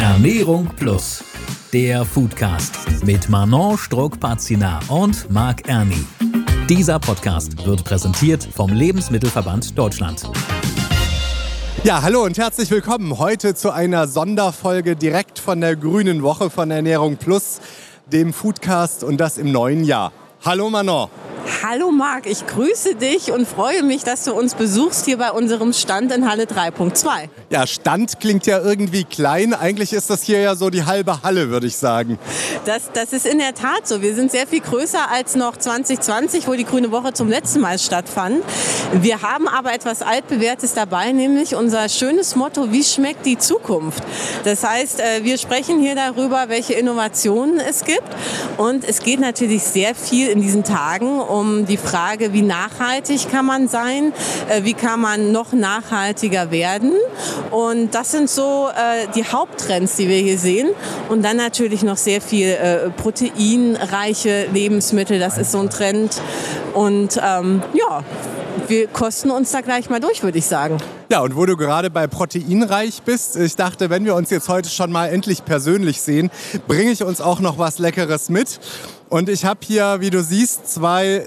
Ernährung Plus, der Foodcast mit Manon Struck-Pazina und Marc Erni. Dieser Podcast wird präsentiert vom Lebensmittelverband Deutschland. Ja, hallo und herzlich willkommen heute zu einer Sonderfolge direkt von der Grünen Woche von Ernährung Plus, dem Foodcast und das im neuen Jahr. Hallo Manon. Hallo Marc, ich grüße dich und freue mich, dass du uns besuchst hier bei unserem Stand in Halle 3.2. Ja, Stand klingt ja irgendwie klein. Eigentlich ist das hier ja so die halbe Halle, würde ich sagen. Das, das ist in der Tat so. Wir sind sehr viel größer als noch 2020, wo die Grüne Woche zum letzten Mal stattfand. Wir haben aber etwas altbewährtes dabei, nämlich unser schönes Motto, wie schmeckt die Zukunft? Das heißt, äh, wir sprechen hier darüber, welche Innovationen es gibt. Und es geht natürlich sehr viel in diesen Tagen um die Frage, wie nachhaltig kann man sein, äh, wie kann man noch nachhaltiger werden. Und das sind so äh, die Haupttrends, die wir hier sehen. Und dann natürlich noch sehr viel äh, proteinreiche Lebensmittel, das ist so ein Trend. Und ähm, ja, wir kosten uns da gleich mal durch, würde ich sagen. Ja, und wo du gerade bei proteinreich bist, ich dachte, wenn wir uns jetzt heute schon mal endlich persönlich sehen, bringe ich uns auch noch was Leckeres mit. Und ich habe hier, wie du siehst, zwei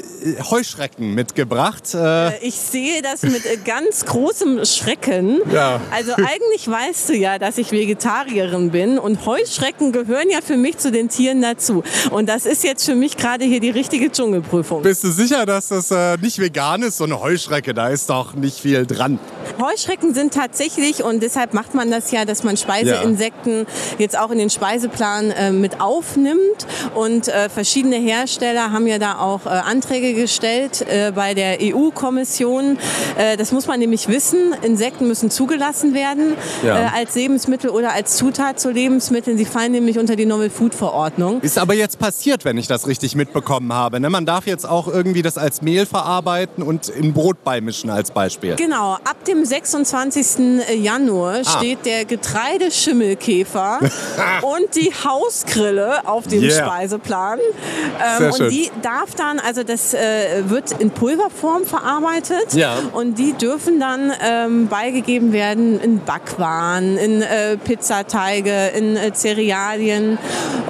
Heuschrecken mitgebracht. Äh, ich sehe das mit ganz großem Schrecken. Ja. Also eigentlich weißt du ja, dass ich Vegetarierin bin und Heuschrecken gehören ja für mich zu den Tieren dazu. Und das ist jetzt für mich gerade hier die richtige Dschungelprüfung. Bist du sicher, dass das äh, nicht vegan ist, so eine Heuschrecke? Da ist doch nicht viel dran. Heuschrecken sind tatsächlich, und deshalb macht man das ja, dass man Speiseinsekten jetzt auch in den Speiseplan äh, mit aufnimmt. Und äh, verschiedene Hersteller haben ja da auch äh, Anträge gestellt äh, bei der EU-Kommission. Äh, das muss man nämlich wissen. Insekten müssen zugelassen werden ja. Äh, als Lebensmittel oder als Zutat zu Lebensmitteln. Sie fallen nämlich unter die Novel Food Verordnung. Ist aber jetzt passiert, wenn ich das richtig mitbekommen habe. Ne? Man darf jetzt auch irgendwie das als Mehl verarbeiten und in Brot beimischen als Beispiel. Genau. Ab dem 26. Januar ah. steht der Getreideschimmelkäfer und die Hausgrille auf dem yeah. Speiseplan. Ähm, und die darf dann, also das äh, wird in Pulverform verarbeitet ja. und die dürfen dann ähm, beigegeben werden in Backwaren, in äh, Pizzateige, in äh, Cerealien.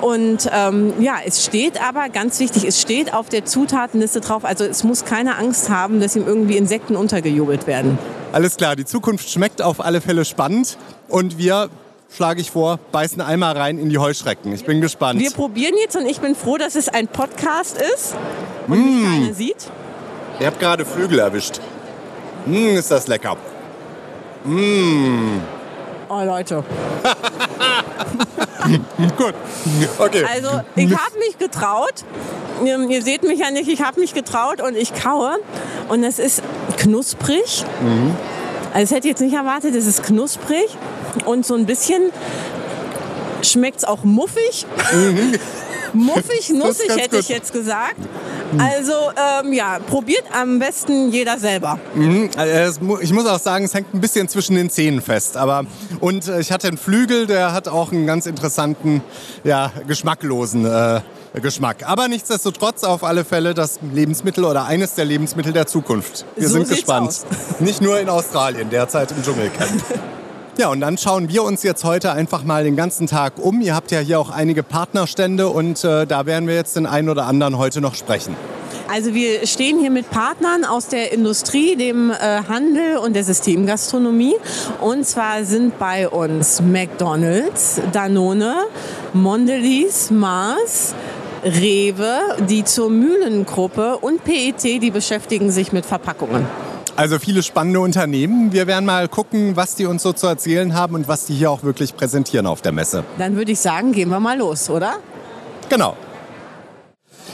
Und ähm, ja, es steht aber, ganz wichtig, es steht auf der Zutatenliste drauf, also es muss keine Angst haben, dass ihm irgendwie Insekten untergejubelt werden. Alles klar, die Zukunft schmeckt auf alle Fälle spannend und wir schlage ich vor, beißen einmal rein in die Heuschrecken. Ich bin gespannt. Wir probieren jetzt und ich bin froh, dass es ein Podcast ist und mm. mich keiner sieht. Ihr habt gerade Flügel erwischt. Mm, ist das lecker. Mm. Oh Leute. Gut. Okay. Also ich habe mich getraut. Ihr, ihr, seht mich ja nicht, ich habe mich getraut und ich kaue. Und es ist knusprig. Mhm. Also ich hätte jetzt nicht erwartet, es ist knusprig und so ein bisschen schmeckt es auch muffig. Mhm. Muffig, nussig hätte ich jetzt gesagt. Also ähm, ja, probiert am besten jeder selber. Mhm. Also, ich muss auch sagen, es hängt ein bisschen zwischen den Zähnen fest. Aber und äh, ich hatte einen Flügel, der hat auch einen ganz interessanten, ja, geschmacklosen äh, Geschmack. Aber nichtsdestotrotz auf alle Fälle das Lebensmittel oder eines der Lebensmittel der Zukunft. Wir so sind gespannt. Aus. Nicht nur in Australien, derzeit im Dschungelcamp. Ja, und dann schauen wir uns jetzt heute einfach mal den ganzen Tag um. Ihr habt ja hier auch einige Partnerstände und äh, da werden wir jetzt den einen oder anderen heute noch sprechen. Also wir stehen hier mit Partnern aus der Industrie, dem äh, Handel und der Systemgastronomie. Und zwar sind bei uns McDonald's, Danone, Mondelez, Mars, Rewe, die zur Mühlengruppe und PET, die beschäftigen sich mit Verpackungen. Also viele spannende Unternehmen. Wir werden mal gucken, was die uns so zu erzählen haben und was die hier auch wirklich präsentieren auf der Messe. Dann würde ich sagen, gehen wir mal los, oder? Genau.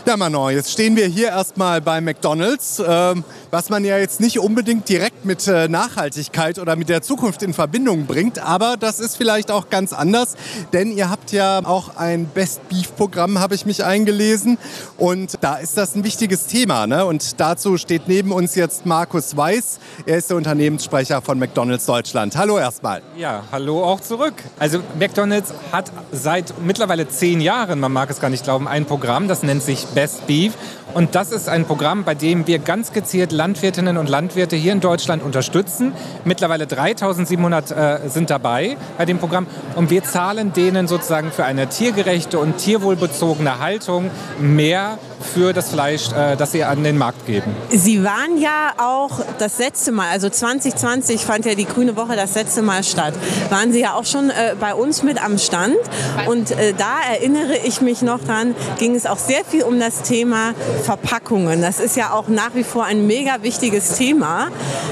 Ja, Manon, jetzt stehen wir hier erstmal bei McDonald's, ähm, was man ja jetzt nicht unbedingt direkt mit äh, Nachhaltigkeit oder mit der Zukunft in Verbindung bringt, aber das ist vielleicht auch ganz anders, denn ihr habt ja auch ein Best Beef Programm, habe ich mich eingelesen und da ist das ein wichtiges Thema. Ne? Und dazu steht neben uns jetzt Markus Weiß, er ist der Unternehmenssprecher von McDonald's Deutschland. Hallo erstmal. Ja, hallo auch zurück. Also McDonald's hat seit mittlerweile zehn Jahren, man mag es gar nicht glauben, ein Programm, das nennt sich Best Beef. Und das ist ein Programm, bei dem wir ganz gezielt Landwirtinnen und Landwirte hier in Deutschland unterstützen. Mittlerweile 3700 äh, sind dabei bei dem Programm. Und wir zahlen denen sozusagen für eine tiergerechte und tierwohlbezogene Haltung mehr für das Fleisch, äh, das sie an den Markt geben. Sie waren ja auch das letzte Mal, also 2020 fand ja die Grüne Woche das letzte Mal statt. Waren Sie ja auch schon äh, bei uns mit am Stand. Und äh, da erinnere ich mich noch dran, ging es auch sehr viel um das Thema Verpackungen. Das ist ja auch nach wie vor ein mega wichtiges Thema.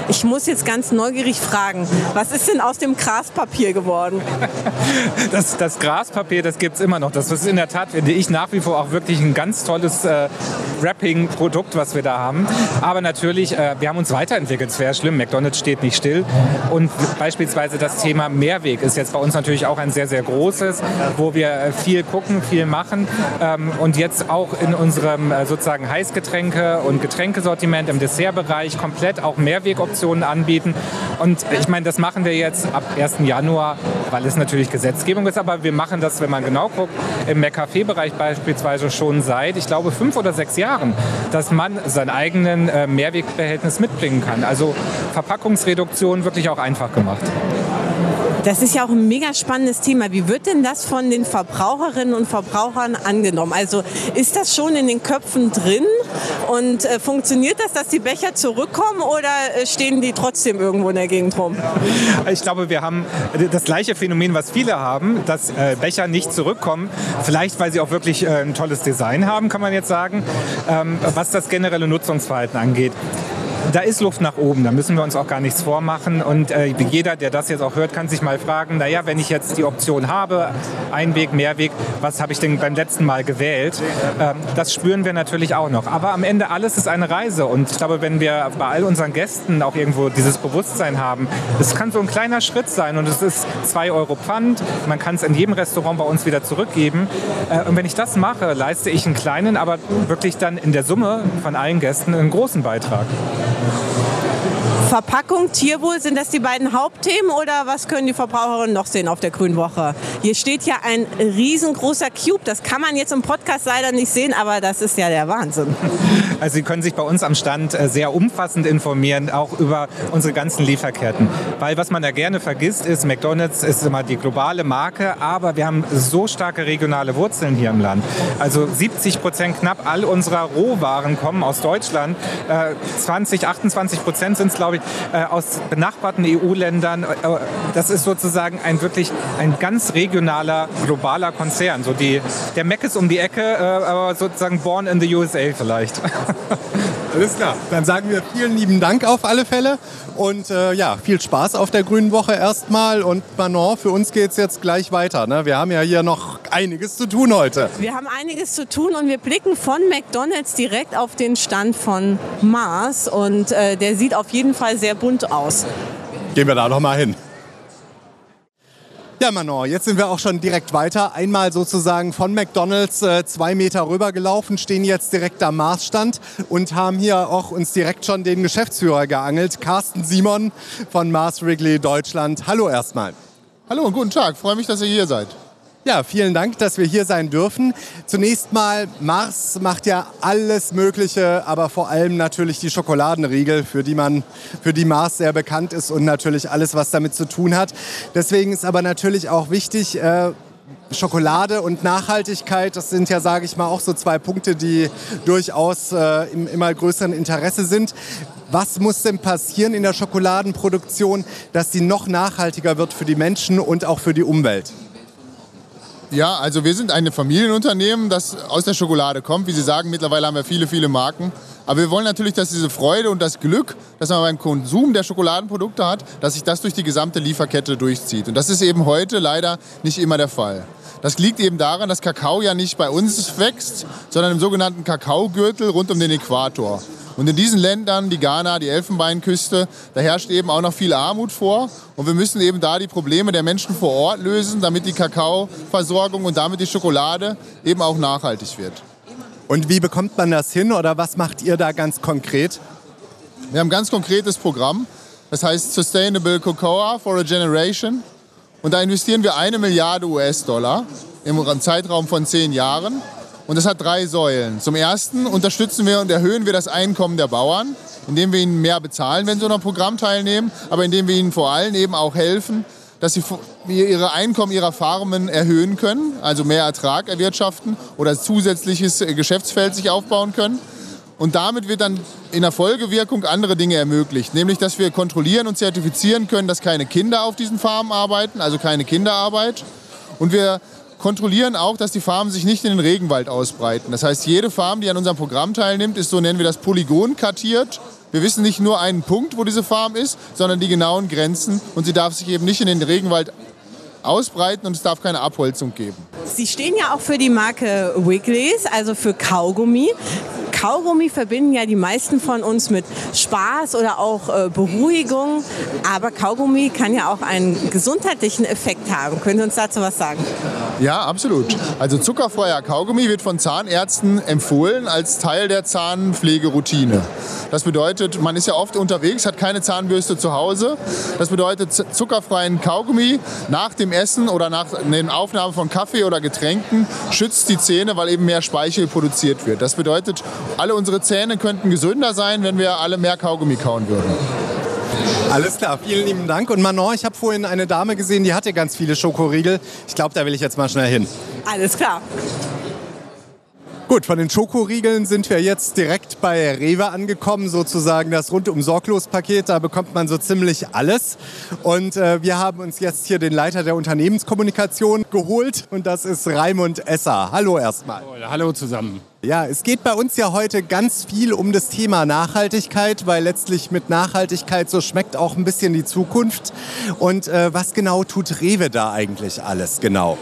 Ich muss jetzt ganz neugierig fragen, was ist denn aus dem Graspapier geworden? Das, das Graspapier, das gibt es immer noch. Das ist in der Tat, finde ich, nach wie vor auch wirklich ein ganz tolles äh, Wrapping-Produkt, was wir da haben. Aber natürlich, äh, wir haben uns weiterentwickelt. Es wäre schlimm, McDonald's steht nicht still. Und beispielsweise das Thema Mehrweg ist jetzt bei uns natürlich auch ein sehr, sehr großes, wo wir äh, viel gucken, viel machen. Ähm, und jetzt auch in unserem äh, sozusagen Heißgetränke- und Getränkesortiment im Dessertbereich komplett auch Mehrwegoptionen anbieten. Und ich meine, das machen wir jetzt ab 1. Januar, weil es natürlich Gesetzgebung ist. Aber wir machen das, wenn man genau guckt, im McCafé-Bereich beispielsweise schon seit, ich glaube, fünf oder sechs Jahren, dass man seinen eigenen äh, Mehrwegbehältnis mitbringen kann. Also Verpackungsreduktion wirklich auch einfach gemacht. Das ist ja auch ein mega spannendes Thema. Wie wird denn das von den Verbraucherinnen und Verbrauchern angenommen? Also ist das schon in den Köpfen drin und äh, funktioniert das, dass die Becher zurückkommen oder äh, stehen die trotzdem irgendwo in der Gegend rum? Ich glaube, wir haben das gleiche Phänomen, was viele haben, dass äh, Becher nicht zurückkommen. Vielleicht, weil sie auch wirklich äh, ein tolles Design haben, kann man jetzt sagen, ähm, was das generelle Nutzungsverhalten angeht da ist Luft nach oben, da müssen wir uns auch gar nichts vormachen. Und äh, jeder, der das jetzt auch hört, kann sich mal fragen, naja, wenn ich jetzt die Option habe, Einweg, Mehrweg, was habe ich denn beim letzten Mal gewählt? Ähm, das spüren wir natürlich auch noch. Aber am Ende alles ist eine Reise. Und ich glaube, wenn wir bei all unseren Gästen auch irgendwo dieses Bewusstsein haben, es kann so ein kleiner Schritt sein und es ist 2 Euro Pfand, man kann es in jedem Restaurant bei uns wieder zurückgeben. Äh, und wenn ich das mache, leiste ich einen kleinen, aber wirklich dann in der Summe von allen Gästen einen großen Beitrag. Amen. Verpackung, Tierwohl, sind das die beiden Hauptthemen oder was können die Verbraucherinnen noch sehen auf der Grünen Woche? Hier steht ja ein riesengroßer Cube. Das kann man jetzt im Podcast leider nicht sehen, aber das ist ja der Wahnsinn. Also Sie können sich bei uns am Stand äh, sehr umfassend informieren, auch über unsere ganzen Lieferketten. Weil was man da gerne vergisst ist, McDonald's ist immer die globale Marke, aber wir haben so starke regionale Wurzeln hier im Land. Also 70 Prozent knapp all unserer Rohwaren kommen aus Deutschland. 20, äh, 28 Prozent sind es, glaube ich, äh, aus benachbarten EU-Ländern. Äh, das ist sozusagen ein wirklich ein ganz regionaler, globaler Konzern. So die, der Mac ist um die Ecke, äh, aber sozusagen born in the USA vielleicht. Alles klar. Dann sagen wir vielen lieben Dank auf alle Fälle und äh, ja, viel Spaß auf der Grünen Woche erstmal und Manon, für uns geht es jetzt gleich weiter. Ne? Wir haben ja hier noch einiges zu tun heute. Wir haben einiges zu tun und wir blicken von McDonald's direkt auf den Stand von Mars und äh, der sieht auf jeden Fall sehr bunt aus. Gehen wir da noch mal hin. Ja, Manon, jetzt sind wir auch schon direkt weiter. Einmal sozusagen von McDonalds äh, zwei Meter rübergelaufen, stehen jetzt direkt am Marsstand und haben hier auch uns direkt schon den Geschäftsführer geangelt, Carsten Simon von Mars Wrigley Deutschland. Hallo erstmal. Hallo und guten Tag, freue mich, dass ihr hier seid. Ja, vielen Dank, dass wir hier sein dürfen. Zunächst mal, Mars macht ja alles Mögliche, aber vor allem natürlich die Schokoladenriegel, für die man, für die Mars sehr bekannt ist und natürlich alles, was damit zu tun hat. Deswegen ist aber natürlich auch wichtig, äh, Schokolade und Nachhaltigkeit, das sind ja, sage ich mal, auch so zwei Punkte, die durchaus äh, im immer größeren Interesse sind. Was muss denn passieren in der Schokoladenproduktion, dass sie noch nachhaltiger wird für die Menschen und auch für die Umwelt? Ja, also wir sind ein Familienunternehmen, das aus der Schokolade kommt. Wie Sie sagen, mittlerweile haben wir viele, viele Marken. Aber wir wollen natürlich, dass diese Freude und das Glück, das man beim Konsum der Schokoladenprodukte hat, dass sich das durch die gesamte Lieferkette durchzieht. Und das ist eben heute leider nicht immer der Fall. Das liegt eben daran, dass Kakao ja nicht bei uns wächst, sondern im sogenannten Kakaogürtel rund um den Äquator. Und in diesen Ländern, die Ghana, die Elfenbeinküste, da herrscht eben auch noch viel Armut vor. Und wir müssen eben da die Probleme der Menschen vor Ort lösen, damit die Kakaoversorgung und damit die Schokolade eben auch nachhaltig wird. Und wie bekommt man das hin oder was macht ihr da ganz konkret? Wir haben ein ganz konkretes Programm. Das heißt Sustainable Cocoa for a Generation. Und da investieren wir eine Milliarde US-Dollar im Zeitraum von zehn Jahren Und das hat drei Säulen. Zum ersten unterstützen wir und erhöhen wir das Einkommen der Bauern, indem wir ihnen mehr bezahlen, wenn sie an einem Programm teilnehmen, aber indem wir ihnen vor allem eben auch helfen, dass sie ihre Einkommen ihrer Farmen erhöhen können, also mehr Ertrag erwirtschaften oder zusätzliches Geschäftsfeld sich aufbauen können. Und damit wird dann in der Folgewirkung andere Dinge ermöglicht. Nämlich, dass wir kontrollieren und zertifizieren können, dass keine Kinder auf diesen Farmen arbeiten, also keine Kinderarbeit. Und wir kontrollieren auch, dass die Farmen sich nicht in den Regenwald ausbreiten. Das heißt, jede Farm, die an unserem Programm teilnimmt, ist, so nennen wir das, Polygon kartiert. Wir wissen nicht nur einen Punkt, wo diese Farm ist, sondern die genauen Grenzen. Und sie darf sich eben nicht in den Regenwald ausbreiten und es darf keine Abholzung geben. Sie stehen ja auch für die Marke Wigglies, also für Kaugummi. Kaugummi verbinden ja die meisten von uns mit Spaß oder auch äh, Beruhigung. Aber Kaugummi kann ja auch einen gesundheitlichen Effekt haben. Können Sie uns dazu was sagen? Ja, absolut. Also zuckerfreier Kaugummi wird von Zahnärzten empfohlen als Teil der Zahnpflegeroutine. Das bedeutet, man ist ja oft unterwegs, hat keine Zahnbürste zu Hause. Das bedeutet zuckerfreien Kaugummi nach dem Essen oder nach den Aufnahmen von Kaffee oder Getränken schützt die Zähne, weil eben mehr Speichel produziert wird. Das bedeutet, alle unsere Zähne könnten gesünder sein, wenn wir alle mehr Kaugummi kauen würden. Alles klar, vielen lieben Dank. Und Manon, ich habe vorhin eine Dame gesehen, die hatte ganz viele Schokoriegel. Ich glaube, da will ich jetzt mal schnell hin. Alles klar. Gut, von den Schokoriegeln sind wir jetzt direkt bei Rewe angekommen, sozusagen das rundum sorglos Paket. Da bekommt man so ziemlich alles. Und äh, wir haben uns jetzt hier den Leiter der Unternehmenskommunikation geholt und das ist Raimund Esser. Hallo erstmal. Hallo zusammen. Ja, es geht bei uns ja heute ganz viel um das Thema Nachhaltigkeit, weil letztlich mit Nachhaltigkeit so schmeckt auch ein bisschen die Zukunft. Und äh, was genau tut Rewe da eigentlich alles genau?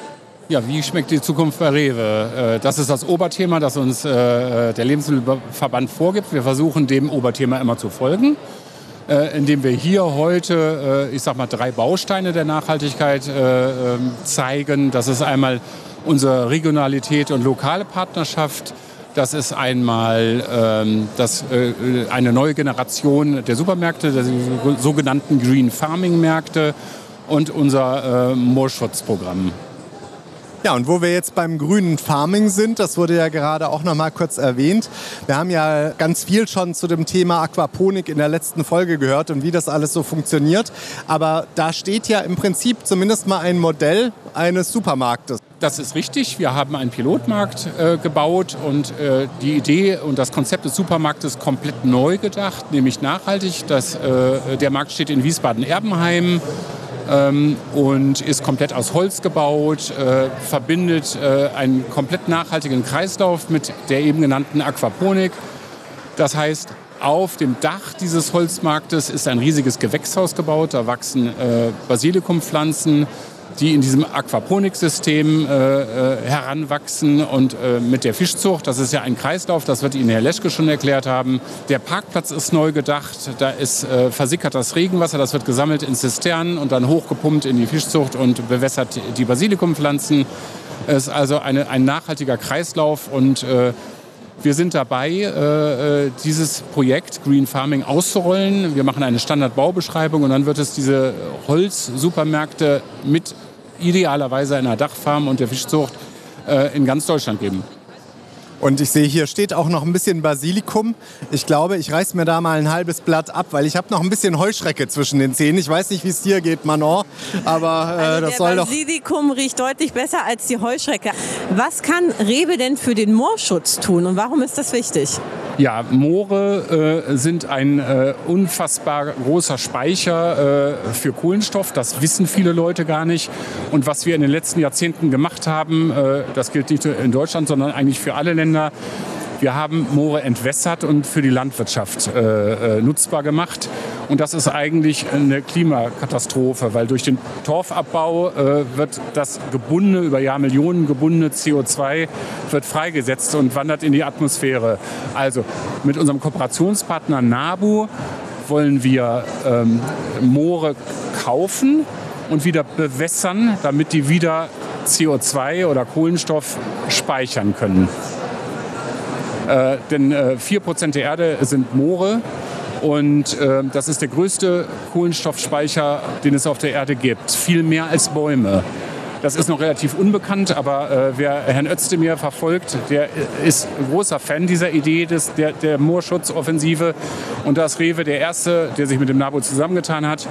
Ja, wie schmeckt die Zukunft bei Rewe? Äh, das ist das Oberthema, das uns äh, der Lebensmittelverband vorgibt. Wir versuchen dem Oberthema immer zu folgen, äh, indem wir hier heute, ich sag mal, drei Bausteine der Nachhaltigkeit ähm, zeigen. Das ist einmal unsere Regionalität und lokale Partnerschaft. Das ist einmal ähm, das, äh, eine neue Generation der Supermärkte, der sogenannten Green Farming Märkte und unser äh, Moorschutzprogramm. Ja, und wo wir jetzt beim grünen Farming sind, das wurde ja gerade auch noch mal kurz erwähnt. Wir haben ja ganz viel schon zu dem Thema Aquaponik in der letzten Folge gehört und wie das alles so funktioniert. Aber da steht ja im Prinzip zumindest mal ein Modell eines Supermarktes. Das ist richtig. Wir haben einen Pilotmarkt äh, gebaut und äh, die Idee und das Konzept des Supermarktes komplett neu gedacht, nämlich nachhaltig. Das, äh, der Markt steht in Wiesbaden-Erbenheim ähm, und ist komplett aus Holz gebaut, äh, verbindet äh, einen komplett nachhaltigen Kreislauf mit der eben genannten Aquaponik. Das heißt, auf dem Dach dieses Holzmarktes ist ein riesiges Gewächshaus gebaut. Da wachsen äh, Basilikumpflanzen, die in diesem Aquaponiksystem äh, äh, heranwachsen und äh, mit der Fischzucht, das ist ja ein Kreislauf, das wird Ihnen Herr Leschke schon erklärt haben. Der Parkplatz ist neu gedacht, da ist äh, versickert das Regenwasser, das wird gesammelt in Zisternen und dann hochgepumpt in die Fischzucht und bewässert die Basilikumpflanzen. Es ist also eine, ein nachhaltiger Kreislauf und äh, wir sind dabei, äh, dieses Projekt Green Farming auszurollen. Wir machen eine Standardbaubeschreibung und dann wird es diese Holzsupermärkte mit idealerweise einer Dachfarm und der Fischzucht äh, in ganz Deutschland geben. Und ich sehe, hier steht auch noch ein bisschen Basilikum. Ich glaube, ich reiß mir da mal ein halbes Blatt ab, weil ich habe noch ein bisschen Heuschrecke zwischen den Zähnen. Ich weiß nicht, wie es dir geht, Manon, aber äh, also das soll doch... Basilikum riecht deutlich besser als die Heuschrecke. Was kann Rewe denn für den Moorschutz tun und warum ist das wichtig? Ja, Moore äh, sind ein äh, unfassbar großer Speicher äh, für Kohlenstoff. Das wissen viele Leute gar nicht. Und was wir in den letzten Jahrzehnten gemacht haben, äh, das gilt nicht nur in Deutschland, sondern eigentlich für alle Länder, wir haben Moore entwässert und für die Landwirtschaft äh, äh, nutzbar gemacht. Und das ist eigentlich eine Klimakatastrophe, weil durch den Torfabbau äh, wird das gebundene, über Jahrmillionen gebundene CO2 wird freigesetzt und wandert in die Atmosphäre. Also mit unserem Kooperationspartner NABU wollen wir ähm, Moore kaufen und wieder bewässern, damit die wieder CO2 oder Kohlenstoff speichern können. Äh, denn äh, 4% der Erde sind Moore und äh, das ist der größte Kohlenstoffspeicher, den es auf der Erde gibt. Viel mehr als Bäume. Das ist noch relativ unbekannt, aber äh, wer Herrn Özdemir verfolgt, der ist ein großer Fan dieser Idee des, der, der Moorschutzoffensive. Und da ist Rewe der Erste, der sich mit dem NABU zusammengetan hat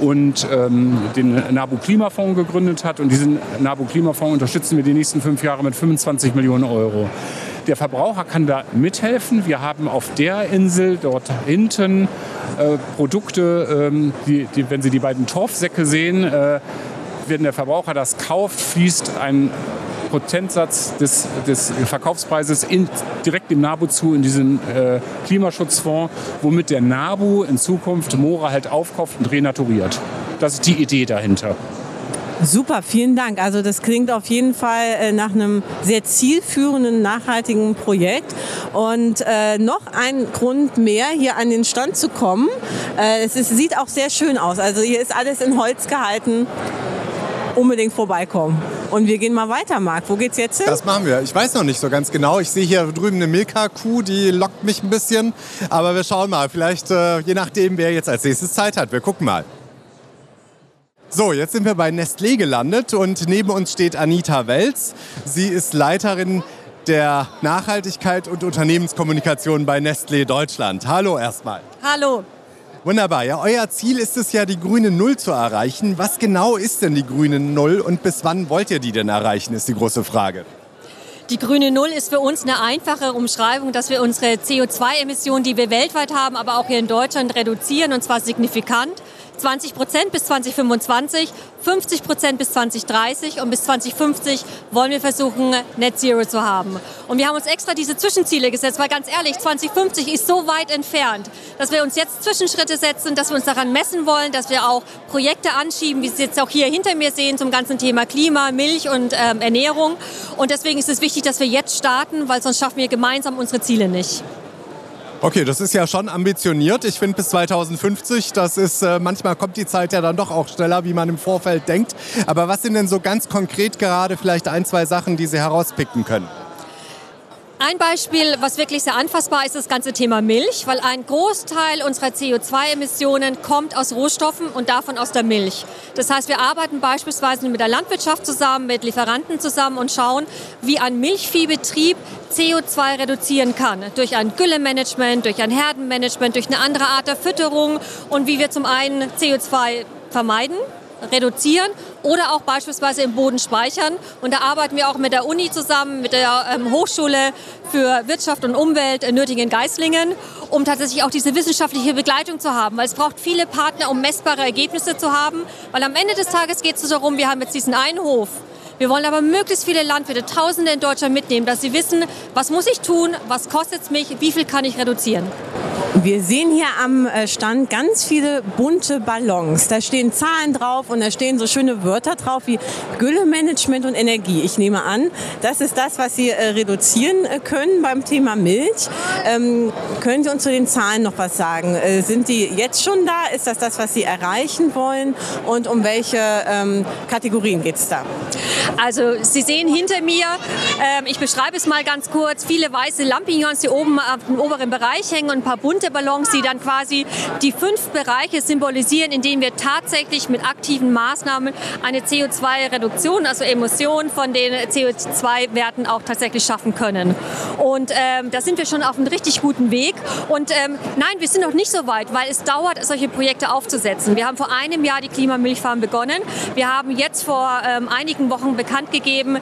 und ähm, den NABU Klimafonds gegründet hat. Und diesen NABU Klimafonds unterstützen wir die nächsten fünf Jahre mit 25 Millionen Euro. Der Verbraucher kann da mithelfen. Wir haben auf der Insel dort hinten äh, Produkte, ähm, die, die, wenn Sie die beiden Torfsäcke sehen, äh, wenn der Verbraucher das kauft, fließt ein Prozentsatz des, des Verkaufspreises in, direkt dem NABU zu in diesen äh, Klimaschutzfonds, womit der NABU in Zukunft Moora halt aufkauft und renaturiert. Das ist die Idee dahinter. Super, vielen Dank. Also das klingt auf jeden Fall äh, nach einem sehr zielführenden, nachhaltigen Projekt. Und äh, noch ein Grund mehr, hier an den Stand zu kommen. Äh, es ist, sieht auch sehr schön aus. Also hier ist alles in Holz gehalten unbedingt vorbeikommen. Und wir gehen mal weiter, Marc. Wo geht's jetzt hin? Das machen wir. Ich weiß noch nicht so ganz genau. Ich sehe hier drüben eine Milka-Kuh, die lockt mich ein bisschen. Aber wir schauen mal. Vielleicht, äh, je nachdem, wer jetzt als nächstes Zeit hat. Wir gucken mal. So, jetzt sind wir bei Nestlé gelandet und neben uns steht Anita Welz. Sie ist Leiterin der Nachhaltigkeit und Unternehmenskommunikation bei Nestlé Deutschland. Hallo erstmal. Hallo. Wunderbar. Ja, euer Ziel ist es ja, die grüne Null zu erreichen. Was genau ist denn die grüne Null und bis wann wollt ihr die denn erreichen, ist die große Frage. Die grüne Null ist für uns eine einfache Umschreibung, dass wir unsere CO2-Emissionen, die wir weltweit haben, aber auch hier in Deutschland reduzieren und zwar signifikant. 20 Prozent bis 2025, 50 Prozent bis 2030 und bis 2050 wollen wir versuchen, Net Zero zu haben. Und wir haben uns extra diese Zwischenziele gesetzt, weil ganz ehrlich, 2050 ist so weit entfernt, dass wir uns jetzt Zwischenschritte setzen, dass wir uns daran messen wollen, dass wir auch Projekte anschieben, wie Sie jetzt auch hier hinter mir sehen, zum ganzen Thema Klima, Milch und ähm, Ernährung. Und deswegen ist es wichtig, dass wir jetzt starten, weil sonst schaffen wir gemeinsam unsere Ziele nicht. Okay, das ist ja schon ambitioniert. Ich finde bis 2050, das ist, äh, manchmal kommt die Zeit ja dann doch auch schneller, wie man im Vorfeld denkt. Aber was sind denn so ganz konkret gerade vielleicht ein, zwei Sachen, die Sie herauspicken können? Ein Beispiel, was wirklich sehr anfassbar ist, ist das ganze Thema Milch, weil ein Großteil unserer CO2-Emissionen kommt aus Rohstoffen und davon aus der Milch. Das heißt, wir arbeiten beispielsweise mit der Landwirtschaft zusammen, mit Lieferanten zusammen und schauen, wie ein Milchviehbetrieb CO2 reduzieren kann. Durch ein Güllemanagement, durch ein Herdenmanagement, durch eine andere Art der Fütterung und wie wir zum einen CO2 vermeiden reduzieren oder auch beispielsweise im Boden speichern. Und da arbeiten wir auch mit der Uni zusammen, mit der ähm, Hochschule für Wirtschaft und Umwelt in Nürtingen-Geislingen, um tatsächlich auch diese wissenschaftliche Begleitung zu haben. Weil es braucht viele Partner, um messbare Ergebnisse zu haben. Weil am Ende des Tages geht es darum, wir haben jetzt diesen einen Hof. Wir wollen aber möglichst viele Landwirte, Tausende in Deutschland mitnehmen, dass sie wissen, was muss ich tun, was kostet es mich, wie viel kann ich reduzieren. Wir sehen hier am äh, Stand ganz viele bunte Ballons. Da stehen Zahlen drauf und da stehen so schöne Wörter drauf wie Güllemanagement und Energie. Ich nehme an, das ist das, was Sie äh, reduzieren äh, können beim Thema Milch. Ähm, können Sie uns zu den Zahlen noch was sagen? Sind die jetzt schon da? Ist das das, was Sie erreichen wollen? Und um welche ähm, Kategorien geht es da? Also Sie sehen hinter mir, ähm, ich beschreibe es mal ganz kurz, viele weiße Lampignons, die oben dem oberen Bereich hängen und ein paar bunte Ballons, die dann quasi die fünf Bereiche symbolisieren, in denen wir tatsächlich mit aktiven Maßnahmen eine CO2-Reduktion, also Emission von den CO2-Werten auch tatsächlich schaffen können. Und ähm, da sind wir schon auf einem richtig guten Weg. Und ähm, nein, wir sind noch nicht so weit, weil es dauert, solche Projekte aufzusetzen. Wir haben vor einem Jahr die Klimamilchfarm begonnen. Wir haben jetzt vor ähm, einigen Wochen bekannt gegeben,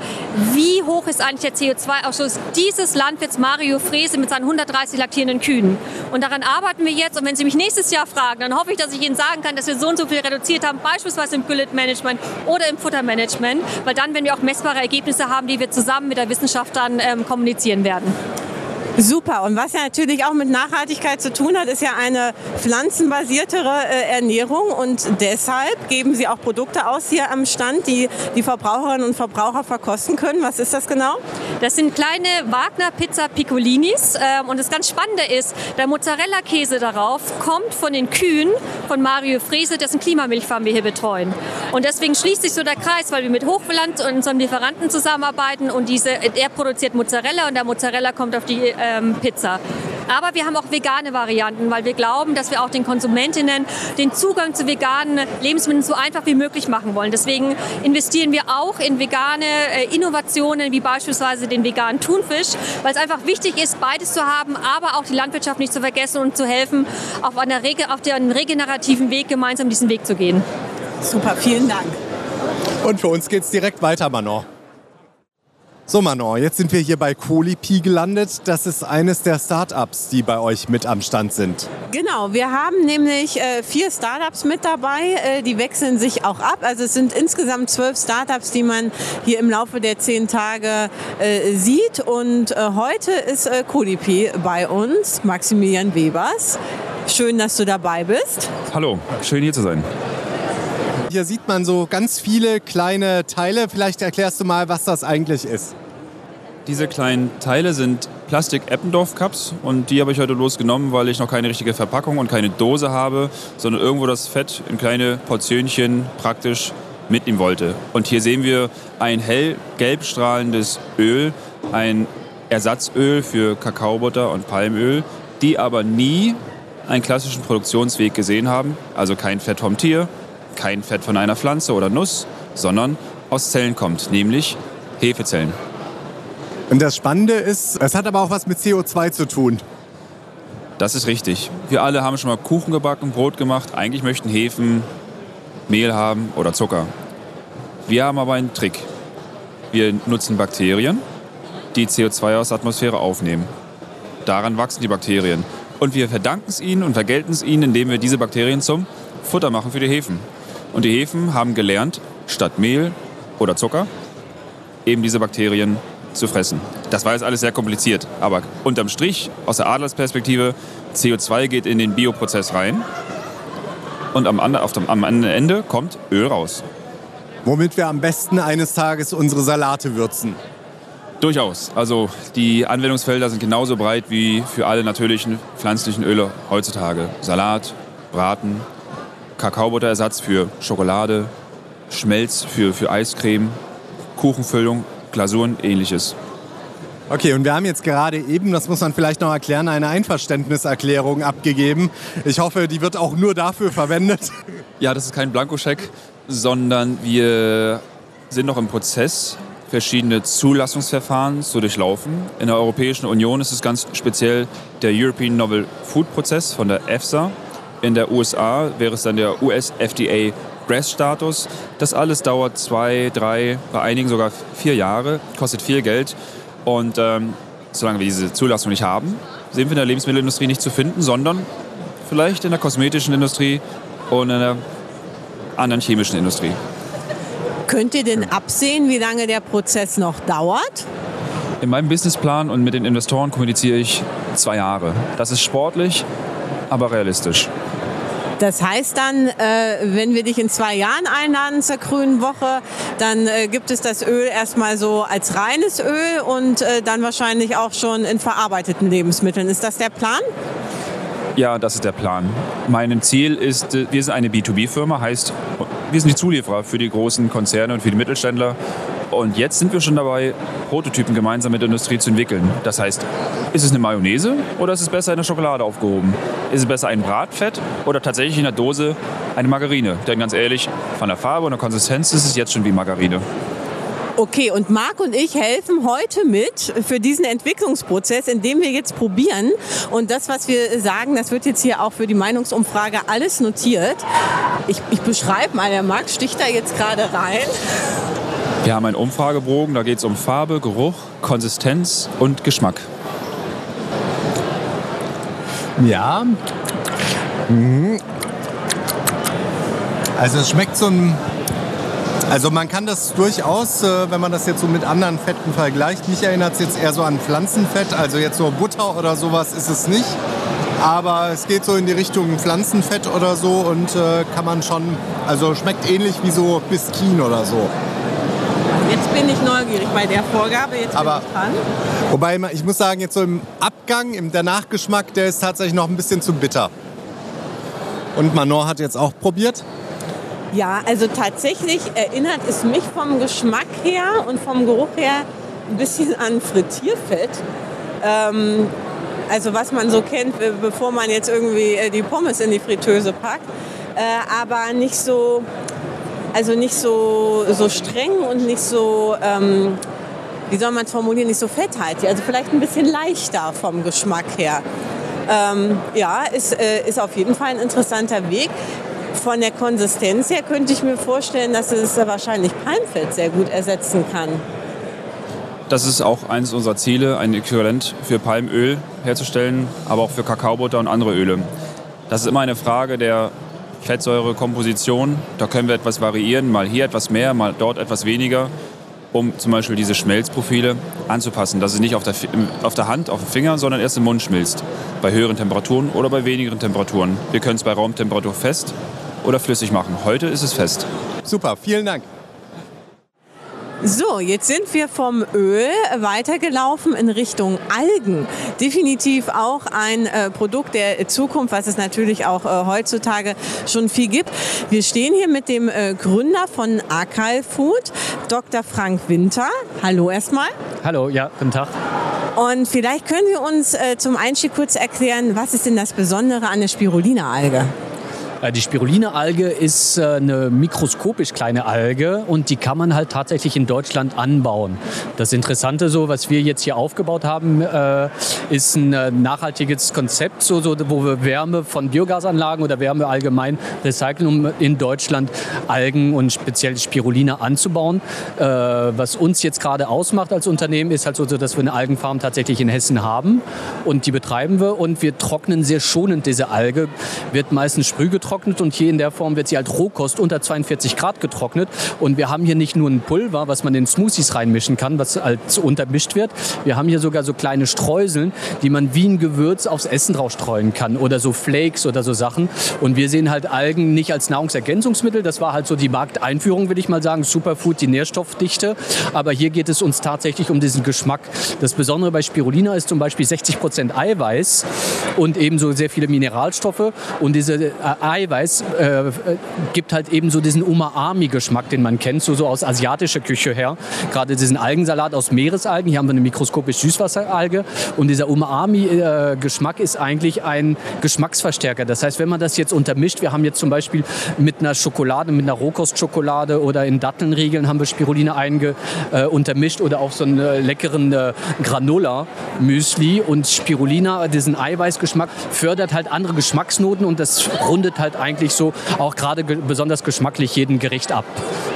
wie hoch ist eigentlich der CO2-Ausstoß dieses Landwirts Mario Frese mit seinen 130 laktierenden Kühen. Und daran arbeiten wir jetzt. Und wenn Sie mich nächstes Jahr fragen, dann hoffe ich, dass ich Ihnen sagen kann, dass wir so und so viel reduziert haben, beispielsweise im Güllet-Management oder im Futtermanagement, weil dann, wenn wir auch messbare Ergebnisse haben, die wir zusammen mit der Wissenschaft dann ähm, kommunizieren werden. Super. Und was ja natürlich auch mit Nachhaltigkeit zu tun hat, ist ja eine pflanzenbasiertere äh, Ernährung. Und deshalb geben Sie auch Produkte aus hier am Stand, die die Verbraucherinnen und Verbraucher verkosten können. Was ist das genau? Das sind kleine Wagner Pizza Piccolinis. Ähm, und das ganz Spannende ist, der Mozzarella-Käse darauf kommt von den Kühen von Mario Frese, dessen Klimamilchfarm wir hier betreuen. Und deswegen schließt sich so der Kreis, weil wir mit Hochland und unserem Lieferanten zusammenarbeiten und diese, er produziert Mozzarella und der Mozzarella kommt auf die ähm, Pizza. Aber wir haben auch vegane Varianten, weil wir glauben, dass wir auch den Konsumentinnen den Zugang zu veganen Lebensmitteln so einfach wie möglich machen wollen. Deswegen investieren wir auch in vegane äh, Innovationen, wie beispielsweise den veganen Thunfisch, weil es einfach wichtig ist, beides zu haben, aber auch die Landwirtschaft nicht zu vergessen und zu helfen, auf, einer Rege auf den regenerativen Weg gemeinsam diesen Weg zu gehen. Super, vielen Dank. Und für uns geht es direkt weiter, Manon. So Manon, jetzt sind wir hier bei Colipi gelandet. Das ist eines der Startups, die bei euch mit am Stand sind. Genau, wir haben nämlich äh, vier Startups mit dabei. Äh, die wechseln sich auch ab. Also es sind insgesamt zwölf Startups, die man hier im Laufe der zehn Tage äh, sieht. Und äh, heute ist äh, Colipi bei uns, Maximilian Webers. Schön, dass du dabei bist. Hallo, schön hier zu sein. Hier sieht man so ganz viele kleine Teile. Vielleicht erklärst du mal, was das eigentlich ist. Diese kleinen Teile sind Plastik-Eppendorf-Cups und die habe ich heute losgenommen, weil ich noch keine richtige Verpackung und keine Dose habe, sondern irgendwo das Fett in kleine Portionchen praktisch mitnehmen wollte. Und hier sehen wir ein hellgelb strahlendes Öl, ein Ersatzöl für Kakaobutter und Palmöl, die aber nie einen klassischen Produktionsweg gesehen haben, also kein Fett vom Tier, kein Fett von einer Pflanze oder Nuss, sondern aus Zellen kommt, nämlich Hefezellen. Und das Spannende ist, es hat aber auch was mit CO2 zu tun. Das ist richtig. Wir alle haben schon mal Kuchen gebacken, Brot gemacht. Eigentlich möchten Hefen Mehl haben oder Zucker. Wir haben aber einen Trick. Wir nutzen Bakterien, die CO2 aus der Atmosphäre aufnehmen. Daran wachsen die Bakterien. Und wir verdanken es ihnen und vergelten es ihnen, indem wir diese Bakterien zum Futter machen für die Hefen. Und die Hefen haben gelernt, statt Mehl oder Zucker eben diese Bakterien zu fressen. Das war jetzt alles sehr kompliziert, aber unterm Strich, aus der Adlersperspektive, CO2 geht in den Bioprozess rein und am, auf dem, am Ende kommt Öl raus. Womit wir am besten eines Tages unsere Salate würzen. Durchaus. Also die Anwendungsfelder sind genauso breit wie für alle natürlichen pflanzlichen Öle heutzutage. Salat, Braten, Kakaobutterersatz für Schokolade, Schmelz für, für Eiscreme, Kuchenfüllung, Glasuren, ähnliches. Okay, und wir haben jetzt gerade eben, das muss man vielleicht noch erklären, eine Einverständniserklärung abgegeben. Ich hoffe, die wird auch nur dafür verwendet. Ja, das ist kein Blankoscheck, sondern wir sind noch im Prozess, verschiedene Zulassungsverfahren zu durchlaufen. In der Europäischen Union ist es ganz speziell der European Novel Food Prozess von der EFSA. In der USA wäre es dann der US-FDA GRAS-Status. Das alles dauert zwei, drei, bei einigen sogar vier Jahre, kostet viel Geld. Und ähm, solange wir diese Zulassung nicht haben, sind wir in der Lebensmittelindustrie nicht zu finden, sondern vielleicht in der kosmetischen Industrie und in der anderen chemischen Industrie. Könnt ihr denn absehen, wie lange der Prozess noch dauert? In meinem Businessplan und mit den Investoren kommuniziere ich zwei Jahre. Das ist sportlich, aber realistisch. Das heißt dann, äh, wenn wir dich in zwei Jahren einladen zur Grünen Woche, dann äh, gibt es das Öl erstmal so als reines Öl und äh, dann wahrscheinlich auch schon in verarbeiteten Lebensmitteln. Ist das der Plan? Ja, das ist der Plan. Mein Ziel ist, wir sind eine B2B-Firma, heißt, wir sind die Zulieferer für die großen Konzerne und für die Mittelständler. Und jetzt sind wir schon dabei, Prototypen gemeinsam mit der Industrie zu entwickeln. Das heißt, ist es eine Mayonnaise oder ist es besser in der Schokolade aufgehoben? Ist es besser ein Bratfett oder tatsächlich in der Dose eine Margarine? Denn ganz ehrlich, von der Farbe und der Konsistenz ist es jetzt schon wie Margarine. Okay, und Marc und ich helfen heute mit für diesen Entwicklungsprozess, indem wir jetzt probieren. Und das, was wir sagen, das wird jetzt hier auch für die Meinungsumfrage alles notiert. Ich, ich beschreibe mal, der Marc sticht da jetzt gerade rein. Wir haben einen Umfragebogen, da geht es um Farbe, Geruch, Konsistenz und Geschmack. Ja. Mhm. Also es schmeckt so ein... Also man kann das durchaus, äh, wenn man das jetzt so mit anderen Fetten vergleicht, mich erinnert es jetzt eher so an Pflanzenfett, also jetzt so Butter oder sowas ist es nicht. Aber es geht so in die Richtung Pflanzenfett oder so und äh, kann man schon, also schmeckt ähnlich wie so Biskin oder so. Jetzt bin ich neugierig bei der Vorgabe, jetzt Aber, bin ich dran. Wobei ich muss sagen, jetzt so im Abgang, im, der Nachgeschmack, der ist tatsächlich noch ein bisschen zu bitter. Und Manon hat jetzt auch probiert. Ja, also tatsächlich erinnert es mich vom Geschmack her und vom Geruch her ein bisschen an Frittierfett. Ähm, Also was man so kennt, bevor man jetzt irgendwie äh, die Pommes in die Fritteuse packt. Äh, aber nicht so, also nicht so, so streng und nicht so, ähm, wie soll man es formulieren, nicht so fetthaltig. Also vielleicht ein bisschen leichter vom Geschmack her. Ähm, ja, ist, äh, ist auf jeden Fall ein interessanter Weg. Von der Konsistenz her könnte ich mir vorstellen, dass es wahrscheinlich Palmfett sehr gut ersetzen kann. Das ist auch eines unserer Ziele, ein Äquivalent für Palmöl herzustellen, aber auch für Kakaobutter und andere Öle. Das ist immer eine Frage der Fettsäurekomposition. Da können wir etwas variieren, mal hier etwas mehr, mal dort etwas weniger, um zum Beispiel diese Schmelzprofile anzupassen, dass es nicht auf der, auf der Hand, auf dem Finger, sondern erst im Mund schmilzt. Bei höheren Temperaturen oder bei wenigeren Temperaturen. Wir können es bei Raumtemperatur fest oder flüssig machen. Heute ist es fest. Super, vielen Dank. So, jetzt sind wir vom Öl weitergelaufen in Richtung Algen. Definitiv auch ein äh, Produkt der Zukunft, was es natürlich auch äh, heutzutage schon viel gibt. Wir stehen hier mit dem äh, Gründer von Akal Food, Dr. Frank Winter. Hallo erstmal. Hallo, ja, guten Tag. Und vielleicht können Sie uns äh, zum Einstieg kurz erklären, was ist denn das Besondere an der Spirulina-Alge? Äh, die Spiruline-Alge ist äh, eine mikroskopisch kleine Alge und die kann man halt tatsächlich in Deutschland anbauen. Das Interessante, so was wir jetzt hier aufgebaut haben, äh, ist ein nachhaltiges Konzept, so, so, wo wir Wärme von Biogasanlagen oder Wärme allgemein recyceln, um in Deutschland Algen und speziell Spiruline anzubauen. Was uns jetzt gerade ausmacht als Unternehmen, ist halt so, dass wir eine Algenfarm tatsächlich in Hessen haben und die betreiben wir und wir trocknen sehr schonend diese Alge. Wird meistens sprühgetrocknet getrocknet und hier in der Form wird sie als Rohkost unter 42 Grad getrocknet. Und wir haben hier nicht nur ein Pulver, was man in Smoothies reinmischen kann, was als untermischt wird. Wir haben hier sogar so kleine Streuseln, die man wie ein Gewürz aufs Essen drauf streuen kann oder so Flakes oder so Sachen. Und wir sehen halt Algen nicht als Nahrungsergänzungsmittel. Das war halt so die Markteinführung, würde ich mal sagen. Superfood, die Nährstoffdichte. Aber hier geht es uns tatsächlich um diesen Geschmack. Das Besondere bei Spirulina ist zum Beispiel 60 Prozent Eiweiß und ebenso sehr viele Mineralstoffe. Und diese äh, Eiweiß äh, gibt halt eben so diesen Umami-Geschmack, den man kennt, so, so aus asiatischer Küche her. Gerade diesen Algensalat aus Meeresalgen. Hier haben wir eine mikroskopisch Süßwasseralge. Und dieser Umami-Geschmack ist eigentlich ein Geschmacksverstärker. Das heißt, wenn man das jetzt untermischt, wir haben jetzt zum Beispiel mit einer Schokolade, mit einer Rohkostschokolade oder in Dattelnriegeln haben wir Spiruline einge, äh, untermischt oder auch so einen äh, leckeren äh, Granola-Müsli. Und Spirulina, diesen Eiweißgeschmack, fördert halt andere Geschmacksnoten und das rundet halt eigentlich so auch gerade ge besonders geschmacklich jeden Gericht ab.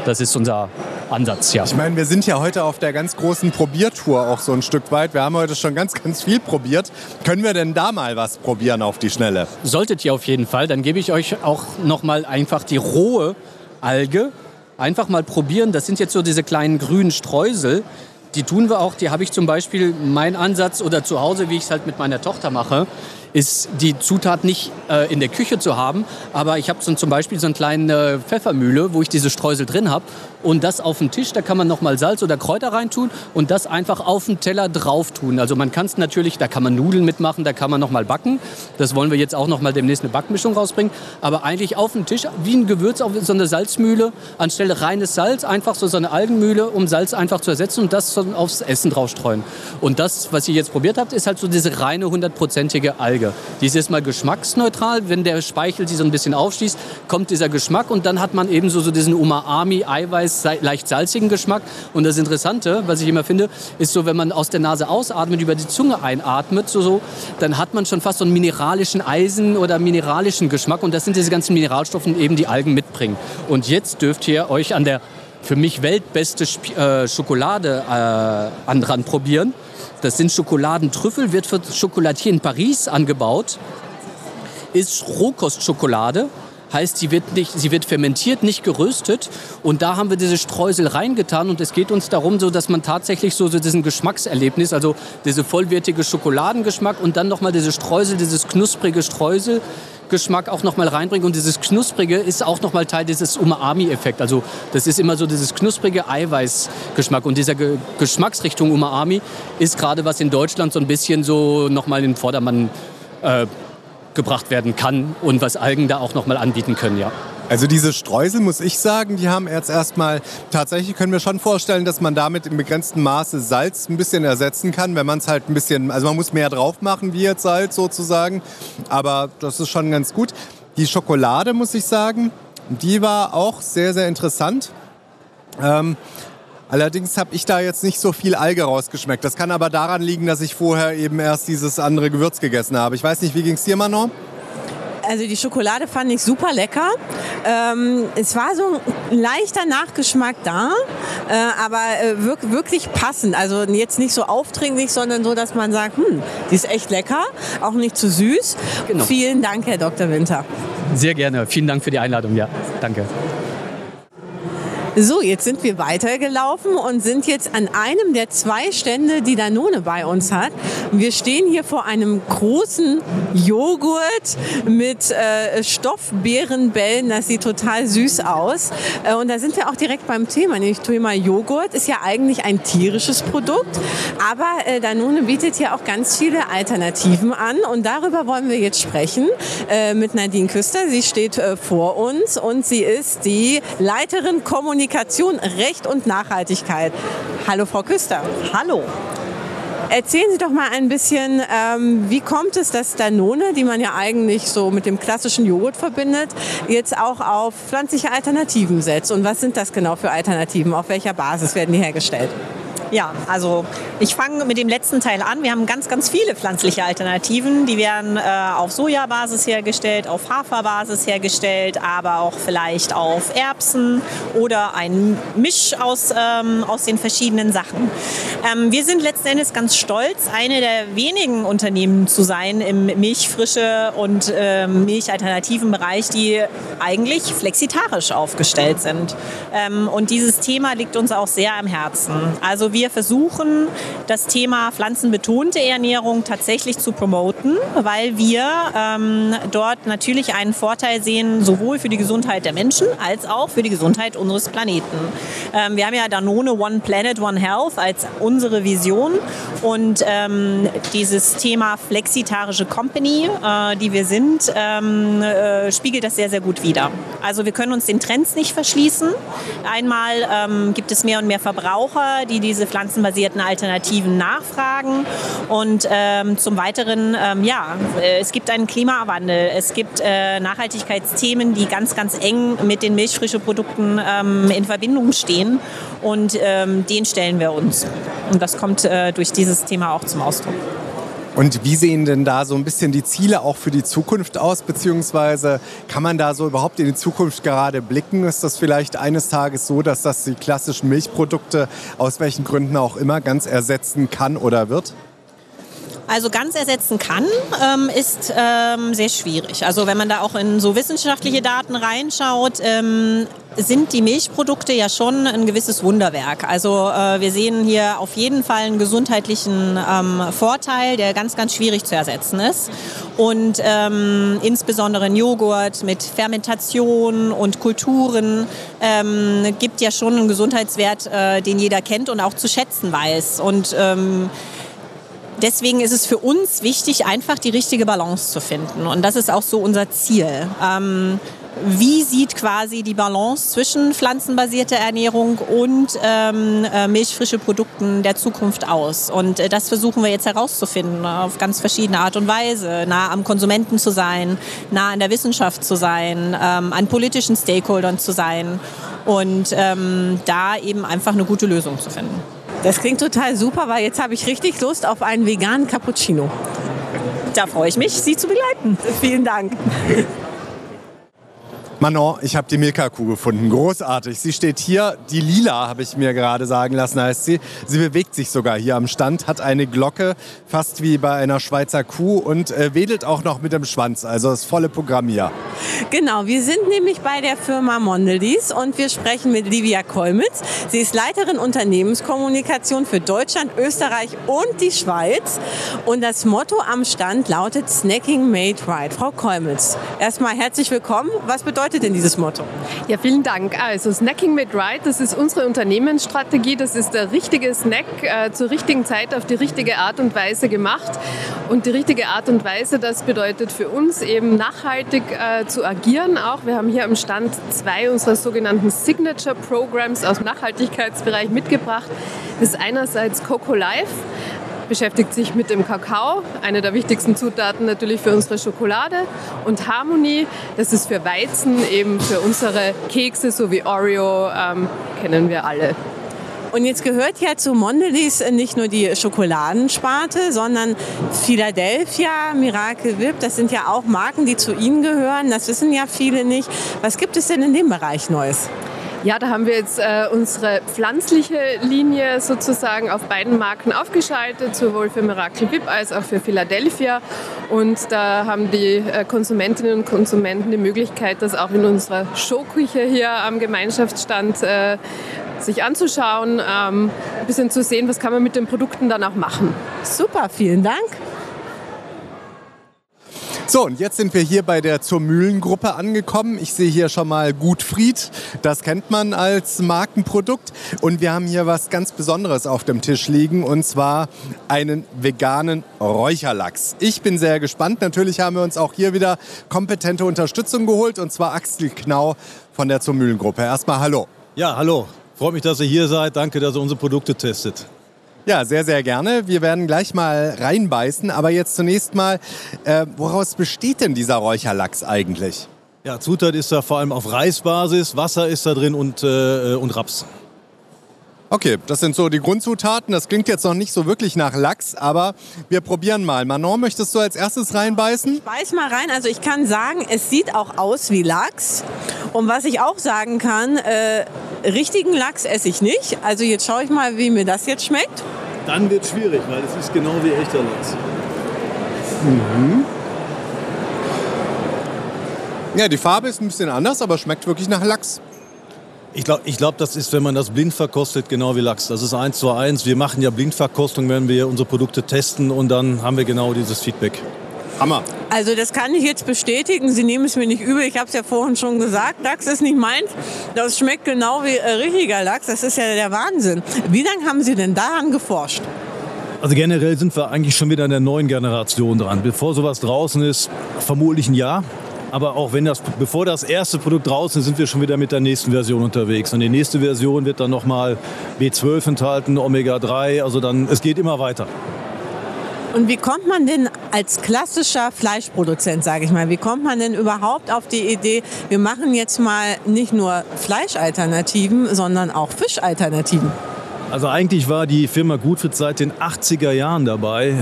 Das ist unser Ansatz, ja. Ich meine, wir sind ja heute auf der ganz großen Probiertour auch so ein Stück weit. Wir haben heute schon ganz, ganz viel probiert. Können wir denn da mal was probieren auf die Schnelle? Solltet ihr auf jeden Fall. Dann gebe ich euch auch noch mal einfach die rohe Alge. Einfach mal probieren. Das sind jetzt so diese kleinen grünen Streusel. Die tun wir auch. Die habe ich zum Beispiel, mein Ansatz oder zu Hause, wie ich es halt mit meiner Tochter mache ist die Zutat nicht äh, in der Küche zu haben, aber ich habe so zum Beispiel so eine kleine Pfeffermühle, wo ich diese Streusel drin habe und das auf den Tisch, da kann man nochmal Salz oder Kräuter reintun und das einfach auf den Teller drauf tun. Also man kann es natürlich, da kann man Nudeln mitmachen, da kann man nochmal backen. Das wollen wir jetzt auch nochmal demnächst eine Backmischung rausbringen. Aber eigentlich auf den Tisch, wie ein Gewürz auf so eine Salzmühle, anstelle reines Salz, einfach so, so eine Algenmühle, um Salz einfach zu ersetzen und das aufs Essen draufstreuen. Und das, was ihr jetzt probiert habt, ist halt so diese reine hundertprozentige Alge. Die ist erstmal geschmacksneutral. Wenn der Speichel sie so ein bisschen aufschließt, kommt dieser Geschmack und dann hat man eben so, so diesen Umami, Eiweiß, leicht salzigen Geschmack. Und das Interessante, was ich immer finde, ist so, wenn man aus der Nase ausatmet, über die Zunge einatmet, so, so, dann hat man schon fast so einen mineralischen Eisen oder mineralischen Geschmack. Und das sind diese ganzen Mineralstoffe, die eben die Algen mitbringen. Und jetzt dürft ihr euch an der für mich weltbeste äh, Schokolade äh, dran probieren. Das sind Schokoladentrüffel, wird für Chocolatier in Paris angebaut. Ist Rohkostschokolade. Heißt, sie wird, nicht, sie wird fermentiert, nicht geröstet. Und da haben wir diese Streusel reingetan. Und es geht uns darum, so, dass man tatsächlich so, so diesen Geschmackserlebnis, also diese vollwertige Schokoladengeschmack und dann nochmal diese Streusel, dieses knusprige Streusel, Geschmack auch noch mal reinbringen. Und dieses Knusprige ist auch noch mal Teil dieses Umami-Effekt. Also das ist immer so dieses knusprige Eiweißgeschmack. Und dieser Ge Geschmacksrichtung Umami ist gerade was in Deutschland so ein bisschen so noch mal in den Vordermann äh, gebracht werden kann und was Algen da auch noch mal anbieten können, ja. Also diese Streusel, muss ich sagen, die haben jetzt erstmal, tatsächlich können wir schon vorstellen, dass man damit im begrenzten Maße Salz ein bisschen ersetzen kann, wenn man es halt ein bisschen, also man muss mehr drauf machen wie jetzt Salz sozusagen, aber das ist schon ganz gut. Die Schokolade, muss ich sagen, die war auch sehr, sehr interessant. Ähm, allerdings habe ich da jetzt nicht so viel Alge rausgeschmeckt. Das kann aber daran liegen, dass ich vorher eben erst dieses andere Gewürz gegessen habe. Ich weiß nicht, wie ging es dir, Manon? Also die Schokolade fand ich super lecker. Ähm, es war so ein leichter Nachgeschmack da, äh, aber äh, wirk wirklich passend. Also jetzt nicht so aufdringlich, sondern so, dass man sagt, hm, die ist echt lecker, auch nicht zu süß. Genau. Vielen Dank, Herr Dr. Winter. Sehr gerne. Vielen Dank für die Einladung. Ja, danke. So, jetzt sind wir weitergelaufen und sind jetzt an einem der zwei Stände, die Danone bei uns hat. Wir stehen hier vor einem großen Joghurt mit äh, Stoffbeerenbällen. Das sieht total süß aus. Äh, und da sind wir auch direkt beim Thema. Nämlich Thema Joghurt ist ja eigentlich ein tierisches Produkt. Aber äh, Danone bietet ja auch ganz viele Alternativen an. Und darüber wollen wir jetzt sprechen äh, mit Nadine Küster. Sie steht äh, vor uns und sie ist die Leiterin Kommunikation Kommunikation, Recht und Nachhaltigkeit. Hallo, Frau Küster. Hallo. Erzählen Sie doch mal ein bisschen, ähm, wie kommt es, dass Danone, die man ja eigentlich so mit dem klassischen Joghurt verbindet, jetzt auch auf pflanzliche Alternativen setzt? Und was sind das genau für Alternativen? Auf welcher Basis werden die hergestellt? Ja, also ich fange mit dem letzten Teil an. Wir haben ganz, ganz viele pflanzliche Alternativen. Die werden äh, auf Sojabasis hergestellt, auf Haferbasis hergestellt, aber auch vielleicht auf Erbsen oder ein Misch aus, ähm, aus den verschiedenen Sachen. Ähm, wir sind letzten Endes ganz stolz, eine der wenigen Unternehmen zu sein im Milchfrische und äh, Milchalternativen Bereich, die eigentlich flexitarisch aufgestellt sind. Ähm, und dieses Thema liegt uns auch sehr am Herzen. Also wir versuchen, das Thema pflanzenbetonte Ernährung tatsächlich zu promoten, weil wir ähm, dort natürlich einen Vorteil sehen, sowohl für die Gesundheit der Menschen als auch für die Gesundheit unseres Planeten. Ähm, wir haben ja Danone One Planet, One Health als unsere Vision und ähm, dieses Thema flexitarische Company, äh, die wir sind, ähm, äh, spiegelt das sehr, sehr gut wider. Also wir können uns den Trends nicht verschließen. Einmal ähm, gibt es mehr und mehr Verbraucher, die diese pflanzenbasierten Alternativen nachfragen. Und ähm, zum Weiteren, ähm, ja, äh, es gibt einen Klimawandel, es gibt äh, Nachhaltigkeitsthemen, die ganz, ganz eng mit den milchfrischen Produkten ähm, in Verbindung stehen. Und ähm, den stellen wir uns. Und das kommt äh, durch dieses Thema auch zum Ausdruck. Und wie sehen denn da so ein bisschen die Ziele auch für die Zukunft aus? Beziehungsweise kann man da so überhaupt in die Zukunft gerade blicken? Ist das vielleicht eines Tages so, dass das die klassischen Milchprodukte aus welchen Gründen auch immer ganz ersetzen kann oder wird? Also ganz ersetzen kann, ähm, ist ähm, sehr schwierig. Also wenn man da auch in so wissenschaftliche Daten reinschaut, ähm, sind die Milchprodukte ja schon ein gewisses Wunderwerk. Also äh, wir sehen hier auf jeden Fall einen gesundheitlichen ähm, Vorteil, der ganz, ganz schwierig zu ersetzen ist. Und ähm, insbesondere ein Joghurt mit Fermentation und Kulturen ähm, gibt ja schon einen Gesundheitswert, äh, den jeder kennt und auch zu schätzen weiß. Und ähm, deswegen ist es für uns wichtig, einfach die richtige Balance zu finden. Und das ist auch so unser Ziel. Ähm, wie sieht quasi die Balance zwischen pflanzenbasierter Ernährung und ähm, äh, milchfrische Produkten der Zukunft aus? Und äh, das versuchen wir jetzt herauszufinden auf ganz verschiedene Art und Weise. Nah am Konsumenten zu sein, nah an der Wissenschaft zu sein, ähm, an politischen Stakeholdern zu sein und ähm, da eben einfach eine gute Lösung zu finden. Das klingt total super, weil jetzt habe ich richtig Lust auf einen veganen Cappuccino. Da freue ich mich, Sie zu begleiten. Vielen Dank. Manon, ich habe die Milka-Kuh gefunden. Großartig. Sie steht hier. Die Lila, habe ich mir gerade sagen lassen, heißt sie. Sie bewegt sich sogar hier am Stand, hat eine Glocke, fast wie bei einer Schweizer Kuh und äh, wedelt auch noch mit dem Schwanz. Also das volle Programm hier. Genau, wir sind nämlich bei der Firma Mondelez und wir sprechen mit Livia Kolmitz. Sie ist Leiterin Unternehmenskommunikation für Deutschland, Österreich und die Schweiz. Und das Motto am Stand lautet Snacking Made Right. Frau Kolmitz, erstmal herzlich willkommen. Was bedeutet bedeutet denn dieses Motto? Ja, vielen Dank. Also Snacking made right, das ist unsere Unternehmensstrategie. Das ist der richtige Snack äh, zur richtigen Zeit auf die richtige Art und Weise gemacht. Und die richtige Art und Weise, das bedeutet für uns eben nachhaltig äh, zu agieren. Auch wir haben hier am Stand zwei unserer sogenannten Signature Programs aus dem Nachhaltigkeitsbereich mitgebracht. Das ist einerseits Coco Life beschäftigt sich mit dem Kakao, eine der wichtigsten Zutaten natürlich für unsere Schokolade. Und Harmony, das ist für Weizen, eben für unsere Kekse, so wie Oreo, ähm, kennen wir alle. Und jetzt gehört ja zu Mondelez nicht nur die Schokoladensparte, sondern Philadelphia, Miracle Whip, das sind ja auch Marken, die zu Ihnen gehören. Das wissen ja viele nicht. Was gibt es denn in dem Bereich Neues? Ja, da haben wir jetzt äh, unsere pflanzliche Linie sozusagen auf beiden Marken aufgeschaltet, sowohl für Miracle Whip als auch für Philadelphia. Und da haben die äh, Konsumentinnen und Konsumenten die Möglichkeit, das auch in unserer Showküche hier am Gemeinschaftsstand äh, sich anzuschauen, ähm, ein bisschen zu sehen, was kann man mit den Produkten dann auch machen. Super, vielen Dank. So, und jetzt sind wir hier bei der Zur Mühlengruppe angekommen. Ich sehe hier schon mal Gutfried. Das kennt man als Markenprodukt. Und wir haben hier was ganz Besonderes auf dem Tisch liegen. Und zwar einen veganen Räucherlachs. Ich bin sehr gespannt. Natürlich haben wir uns auch hier wieder kompetente Unterstützung geholt. Und zwar Axel Knau von der Zur Mühlengruppe. Erstmal hallo. Ja, hallo. Freut mich, dass ihr hier seid. Danke, dass ihr unsere Produkte testet. Ja, sehr, sehr gerne. Wir werden gleich mal reinbeißen. Aber jetzt zunächst mal, äh, woraus besteht denn dieser Räucherlachs eigentlich? Ja, Zutat ist da vor allem auf Reisbasis, Wasser ist da drin und, äh, und Raps. Okay, das sind so die Grundzutaten. Das klingt jetzt noch nicht so wirklich nach Lachs, aber wir probieren mal. Manon, möchtest du als erstes reinbeißen? Ich beiß mal rein. Also ich kann sagen, es sieht auch aus wie Lachs. Und was ich auch sagen kann, äh, richtigen Lachs esse ich nicht. Also jetzt schaue ich mal, wie mir das jetzt schmeckt. Dann wird es schwierig, weil es ist genau wie echter Lachs. Mhm. Ja, die Farbe ist ein bisschen anders, aber schmeckt wirklich nach Lachs. Ich glaube, ich glaub, das ist, wenn man das blind verkostet, genau wie Lachs. Das ist eins zu eins. Wir machen ja Blindverkostung, wenn wir unsere Produkte testen und dann haben wir genau dieses Feedback. Hammer. Also das kann ich jetzt bestätigen. Sie nehmen es mir nicht übel. Ich habe es ja vorhin schon gesagt. Lachs ist nicht meins. Das schmeckt genau wie äh, richtiger Lachs. Das ist ja der Wahnsinn. Wie lange haben Sie denn daran geforscht? Also generell sind wir eigentlich schon wieder in der neuen Generation dran. Bevor sowas draußen ist, vermutlich ein Jahr. Aber auch wenn das, bevor das erste Produkt draußen ist, sind wir schon wieder mit der nächsten Version unterwegs. Und die nächste Version wird dann nochmal B12 enthalten, Omega-3. Also dann, es geht immer weiter. Und wie kommt man denn als klassischer Fleischproduzent, sage ich mal, wie kommt man denn überhaupt auf die Idee, wir machen jetzt mal nicht nur Fleischalternativen, sondern auch Fischalternativen? Also eigentlich war die Firma Gutfried seit den 80er Jahren dabei,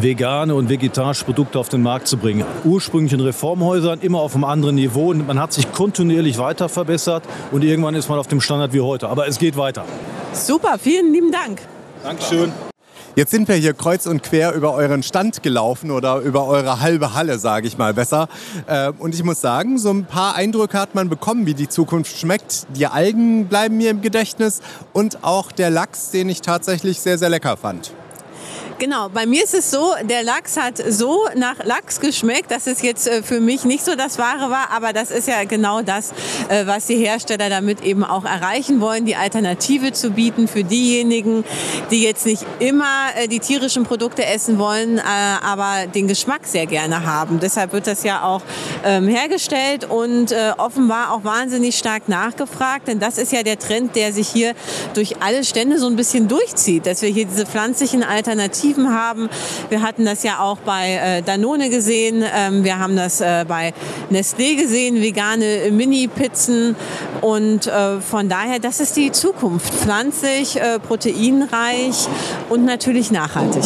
vegane und vegetarische Produkte auf den Markt zu bringen. Ursprünglich in Reformhäusern, immer auf einem anderen Niveau. Und man hat sich kontinuierlich weiter verbessert und irgendwann ist man auf dem Standard wie heute. Aber es geht weiter. Super, vielen lieben Dank. Dankeschön. Jetzt sind wir hier kreuz und quer über euren Stand gelaufen oder über eure halbe Halle, sage ich mal besser. Äh, und ich muss sagen, so ein paar Eindrücke hat man bekommen, wie die Zukunft schmeckt. Die Algen bleiben mir im Gedächtnis und auch der Lachs, den ich tatsächlich sehr, sehr lecker fand. Genau, bei mir ist es so, der Lachs hat so nach Lachs geschmeckt, dass es jetzt äh, für mich nicht so das Wahre war, aber das ist ja genau das, äh, was die Hersteller damit eben auch erreichen wollen, die Alternative zu bieten für diejenigen, die jetzt nicht immer äh, die tierischen Produkte essen wollen, aber den Geschmack sehr gerne haben. Deshalb wird das ja auch ähm, hergestellt und offenbar auch wahnsinnig stark nachgefragt, denn das ist ja der Trend, der sich hier durch alle Stände so ein bisschen durchzieht, dass wir hier diese pflanzlichen Alternativen Alternativen haben. Wir hatten das ja auch bei äh, Danone gesehen. Ähm, wir haben das äh, bei Nestlé gesehen, vegane Mini-Pizzen. Und äh, von daher, das ist die Zukunft. Pflanzlich, proteinreich und natürlich nachhaltig.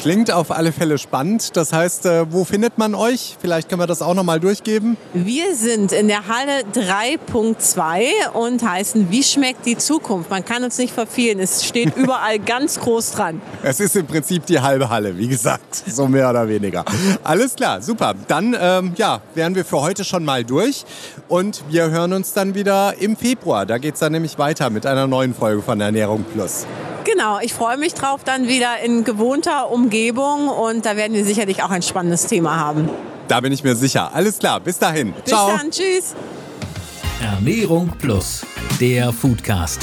Klingt auf alle Fälle spannend. Das heißt, äh, wo findet man euch? Vielleicht können wir das auch noch mal durchgeben. Wir sind in der Halle 3.2 und heißen Wie schmeckt die Zukunft? Man kann uns nicht verfehlen. Es steht überall ganz groß dran. Es ist im Prinzip die halbe Halle, wie gesagt, so mehr oder weniger. Alles klar, super. Dann ähm, ja, wären wir für heute schon mal durch und wir hören uns dann wieder im Februar. Da geht es dann nämlich weiter mit einer neuen Folge von Ernährung Plus. Genau, ich freue mich drauf, dann wieder in gewohnter Umgebung und da werden wir sicherlich auch ein spannendes Thema haben. Da bin ich mir sicher. Alles klar, bis dahin. Bis Ciao. dann, tschüss. Ernährung Plus, der Foodcast.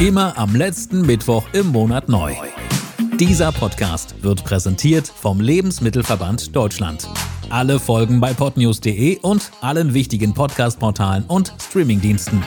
Immer am letzten Mittwoch im Monat neu. Dieser Podcast wird präsentiert vom Lebensmittelverband Deutschland. Alle Folgen bei podnews.de und allen wichtigen Podcast-Portalen und Streamingdiensten.